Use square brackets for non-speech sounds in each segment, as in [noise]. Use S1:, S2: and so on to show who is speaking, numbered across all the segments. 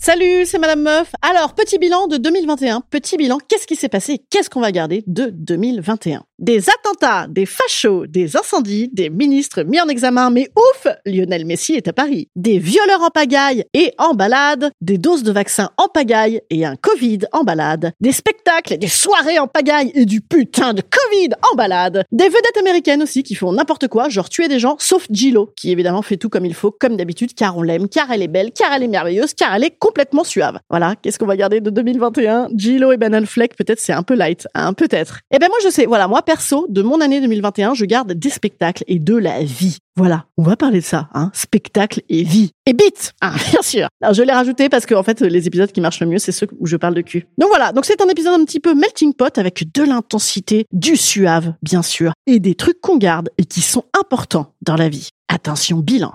S1: Salut, c'est Madame Meuf. Alors, petit bilan de 2021. Petit bilan, qu'est-ce qui s'est passé? Qu'est-ce qu'on va garder de 2021 Des attentats, des fachos, des incendies, des ministres mis en examen, mais ouf Lionel Messi est à Paris. Des violeurs en pagaille et en balade, des doses de vaccins en pagaille et un Covid en balade, des spectacles des soirées en pagaille et du putain de Covid en balade, des vedettes américaines aussi qui font n'importe quoi, genre tuer des gens, sauf Gillo, qui évidemment fait tout comme il faut, comme d'habitude, car on l'aime, car elle est belle, car elle est merveilleuse, car elle est complètement suave. Voilà, qu'est-ce qu'on va garder de 2021 Gillo et Ben Affleck, peut-être c'est un peu light, hein, peut-être. Eh ben moi je sais, voilà, moi perso, de mon année 2021, je garde des spectacles et de la vie. Voilà, on va parler de ça, hein, spectacle et vie. Et beat, hein, [laughs] bien sûr. Alors je l'ai rajouté parce que en fait les épisodes qui marchent le mieux, c'est ceux où je parle de cul. Donc voilà, donc c'est un épisode un petit peu melting pot avec de l'intensité, du suave, bien sûr, et des trucs qu'on garde et qui sont importants dans la vie. Attention, bilan.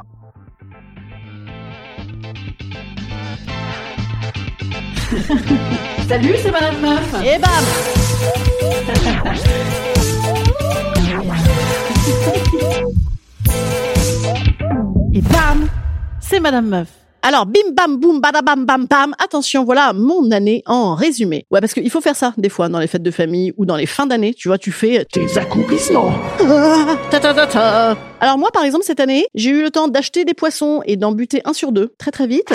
S1: [laughs]
S2: Salut, c'est Madame Meuf.
S1: Et bam Et bam C'est Madame Meuf. Alors, bim bam boum badabam bam bam. Attention, voilà mon année en résumé. Ouais, parce qu'il faut faire ça des fois dans les fêtes de famille ou dans les fins d'année. Tu vois, tu fais tes accomplissements. Ah, [laughs] ta ta ta ta. Alors moi, par exemple, cette année, j'ai eu le temps d'acheter des poissons et d'en buter un sur deux très très vite.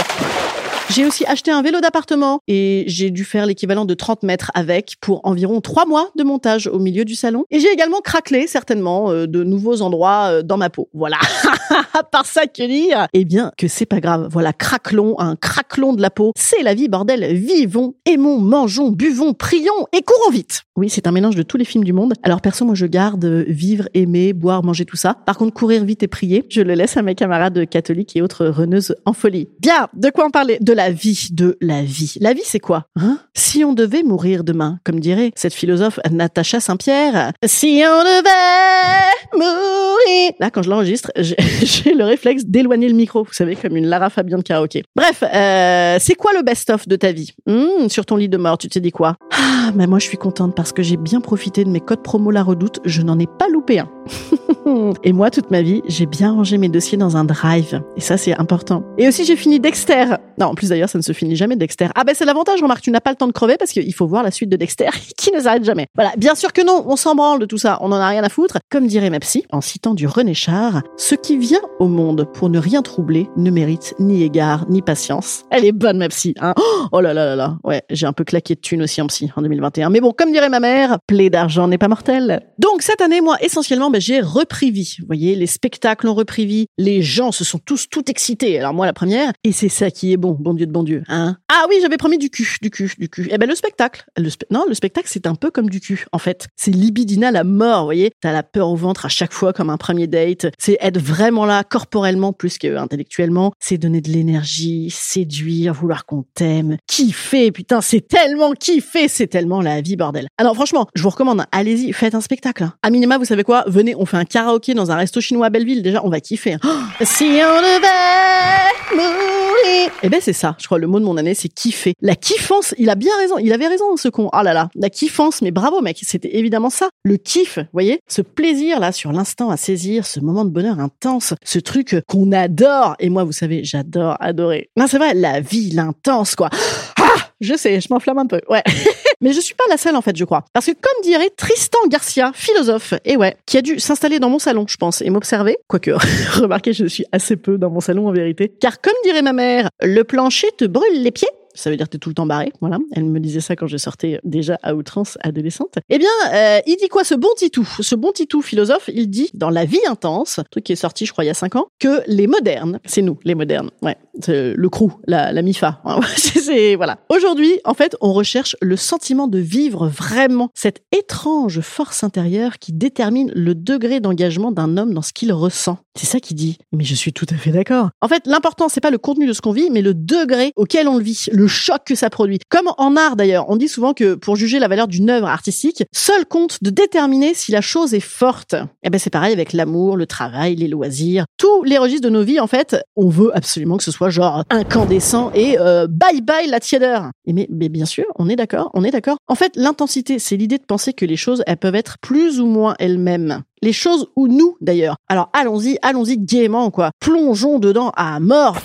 S1: J'ai aussi acheté un vélo d'appartement et j'ai dû faire l'équivalent de 30 mètres avec pour environ 3 mois de montage au milieu du salon. Et j'ai également craquelé certainement euh, de nouveaux endroits euh, dans ma peau. Voilà. [laughs] Par ça que dire, eh bien que c'est pas grave. Voilà, craquelons, un craquelon de la peau. C'est la vie, bordel. Vivons, aimons, mangeons, buvons, prions et courons vite. Oui, c'est un mélange de tous les films du monde. Alors perso, moi je garde euh, vivre, aimer, boire, manger tout ça. Par contre, courir vite et prier, je le laisse à mes camarades catholiques et autres reneuses en folie. Bien, de quoi en parler? La vie, de la vie. La vie, c'est quoi hein? Si on devait mourir demain, comme dirait cette philosophe Natacha Saint-Pierre, si on devait mourir... Là, quand je l'enregistre, [laughs] j'ai le réflexe d'éloigner le micro, vous savez, comme une Lara Fabian de karaoké. Bref, euh, c'est quoi le best-of de ta vie? Hmm, Sur ton lit de mort, tu t'es dit quoi? Ah, mais moi je suis contente parce que j'ai bien profité de mes codes promo La Redoute, je n'en ai pas loupé un. [laughs] Et moi, toute ma vie, j'ai bien rangé mes dossiers dans un drive. Et ça, c'est important. Et aussi, j'ai fini Dexter. Non, en plus d'ailleurs, ça ne se finit jamais Dexter. Ah ben c'est l'avantage, remarque, tu n'as pas le temps de crever parce qu'il faut voir la suite de Dexter [laughs] qui ne s'arrête jamais. Voilà, bien sûr que non, on s'en branle de tout ça, on en a rien à foutre. Comme dirait ma psy, en citant du René Char, ce qui vient au monde pour ne rien troubler ne mérite ni égard ni patience. Elle est bonne ma psy, hein. [gasps] Oh là là là là. Ouais, j'ai un peu claqué de thunes aussi en psy en 2021. Mais bon, comme dirait ma mère, plaie d'argent n'est pas mortel. Donc cette année, moi, essentiellement, ben, j'ai repris vie. Vous voyez, les spectacles ont repris vie. Les gens se sont tous tout excités. Alors moi, la première. Et c'est ça qui est bon, bon Dieu de bon Dieu, hein. Ah oui, j'avais promis du cul, du cul, du cul. Eh ben le spectacle. Le spe- non, le spectacle, c'est un peu comme du cul, en fait. C'est libidinal à mort, vous voyez. T'as la peur au ventre à chaque fois comme un premier date. C'est être vraiment là, corporellement plus que intellectuellement. C'est donner de l'énergie, séduire, vouloir qu'on t'aime, kiffer. Putain, c'est tellement kiffé, c'est tellement la vie, bordel. Alors franchement, je vous recommande, hein, allez-y, faites un spectacle. hein. À minima, vous savez quoi? Venez, on fait un karaoké dans un resto chinois à Belleville. Déjà, on va kiffer. hein. [gasps] Si on devait mourir. Eh ben c'est ça. Je crois le mot de mon année, c'est kiffer. La kiffance. Il a bien raison. Il avait raison, ce con. Oh là là, la kiffance. Mais bravo, mec. C'était évidemment ça. Le kiff, voyez, ce plaisir là sur l'instant à saisir, ce moment de bonheur intense, ce truc qu'on adore. Et moi, vous savez, j'adore adorer. Non, c'est vrai, la vie, l'intense, quoi. [gasps] Ah, je sais, je m'enflamme un peu. Ouais. [laughs] Mais je suis pas la seule en fait, je crois. Parce que comme dirait Tristan Garcia, philosophe, et ouais, qui a dû s'installer dans mon salon, je pense, et m'observer, quoique, [laughs] remarquez, je suis assez peu dans mon salon en vérité, car comme dirait ma mère, le plancher te brûle les pieds ça veut dire que t'es tout le temps barré. Voilà. Elle me disait ça quand je sortais déjà à outrance adolescente. Eh bien, euh, il dit quoi ce bon titou? Ce bon titou philosophe, il dit dans La vie intense, truc qui est sorti, je crois, il y a cinq ans, que les modernes, c'est nous, les modernes, ouais, le crew, la, MIFA. [laughs] c'est voilà. Aujourd'hui, en fait, on recherche le sentiment de vivre vraiment cette étrange force intérieure qui détermine le degré d'engagement d'un homme dans ce qu'il ressent. C'est ça qu'il dit. Mais je suis tout à fait d'accord. En fait, l'important, c'est pas le contenu de ce qu'on vit, mais le degré auquel on le vit, choc que ça produit. Comme en art d'ailleurs, on dit souvent que pour juger la valeur d'une œuvre artistique, seul compte de déterminer si la chose est forte. Et eh ben c'est pareil avec l'amour, le travail, les loisirs, tous les registres de nos vies en fait, on veut absolument que ce soit genre incandescent et euh, bye bye la tièdeur. Et mais, mais bien sûr, on est d'accord, on est d'accord. En fait, l'intensité, c'est l'idée de penser que les choses elles peuvent être plus ou moins elles-mêmes les choses ou nous d'ailleurs. Alors allons-y, allons-y gaiement quoi. Plongeons dedans à mort.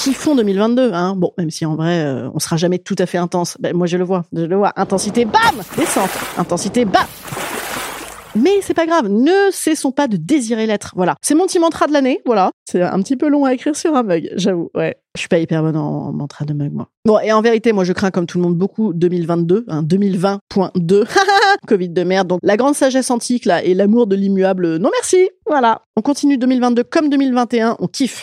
S1: Font 2022 hein Bon, même si en vrai euh, on sera jamais tout à fait intense. Ben, moi je le vois, je le vois. Intensité bam, descente. Intensité bam. Mais c'est pas grave, ne cessons pas de désirer l'être. Voilà. C'est mon petit mantra de l'année, voilà. C'est un petit peu long à écrire sur un mug, j'avoue. Ouais. Je suis pas hyper bonne en, mantra de mug, moi. Bon, et en vérité, moi, je crains comme tout le monde beaucoup 2022, hein, 2020.2. [laughs] Covid de merde. Donc, la grande sagesse antique, là, et l'amour de l'immuable, non merci. Voilà. On continue 2022 comme 2021, on kiffe.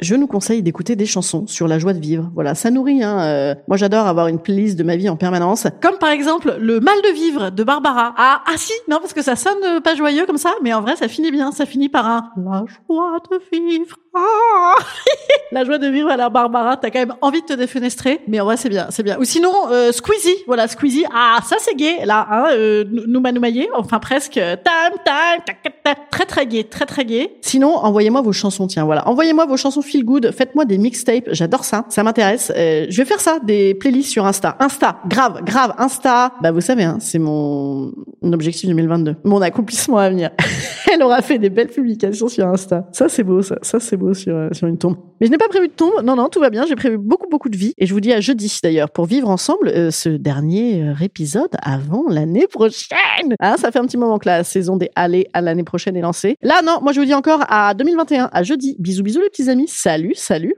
S1: je nous conseille d'écouter des chansons sur la joie de vivre. Voilà, ça nourrit. Hein. Euh, moi, j'adore avoir une playlist de ma vie en permanence.
S2: Comme par exemple le mal de vivre de Barbara. Ah, ah si, non, parce que ça sonne pas joyeux comme ça, mais en vrai, ça finit bien. Ça finit par un la joie de vivre. Ah [laughs] la joie de vivre à la Barbara, t'as quand même envie de te défenestrer, mais en vrai c'est bien, c'est bien. Ou sinon euh, Squeezie, voilà Squeezie, ah ça c'est gay là, hein, euh, manoumaillé, enfin presque, tam tam, très très gay, très très gay.
S1: Sinon envoyez-moi vos chansons, tiens voilà, envoyez-moi vos chansons feel good, faites-moi des mixtapes, j'adore ça, ça m'intéresse. Euh, je vais faire ça, des playlists sur Insta, Insta, grave, grave, Insta. Bah vous savez, hein, c'est mon objectif 2022, mon accomplissement à venir. [laughs] Elle aura fait des belles publications sur Insta, ça c'est beau, ça, ça c'est beau sur, sur une tombe. Mais je n'ai pas prévu de tombe. Non, non, tout va bien. J'ai prévu beaucoup, beaucoup de vie. Et je vous dis à jeudi, d'ailleurs, pour vivre ensemble euh, ce dernier euh, épisode avant l'année prochaine. Hein, ça fait un petit moment que la saison des allées à l'année prochaine est lancée. Là, non, moi, je vous dis encore à 2021, à jeudi. Bisous, bisous, les petits amis. Salut, salut.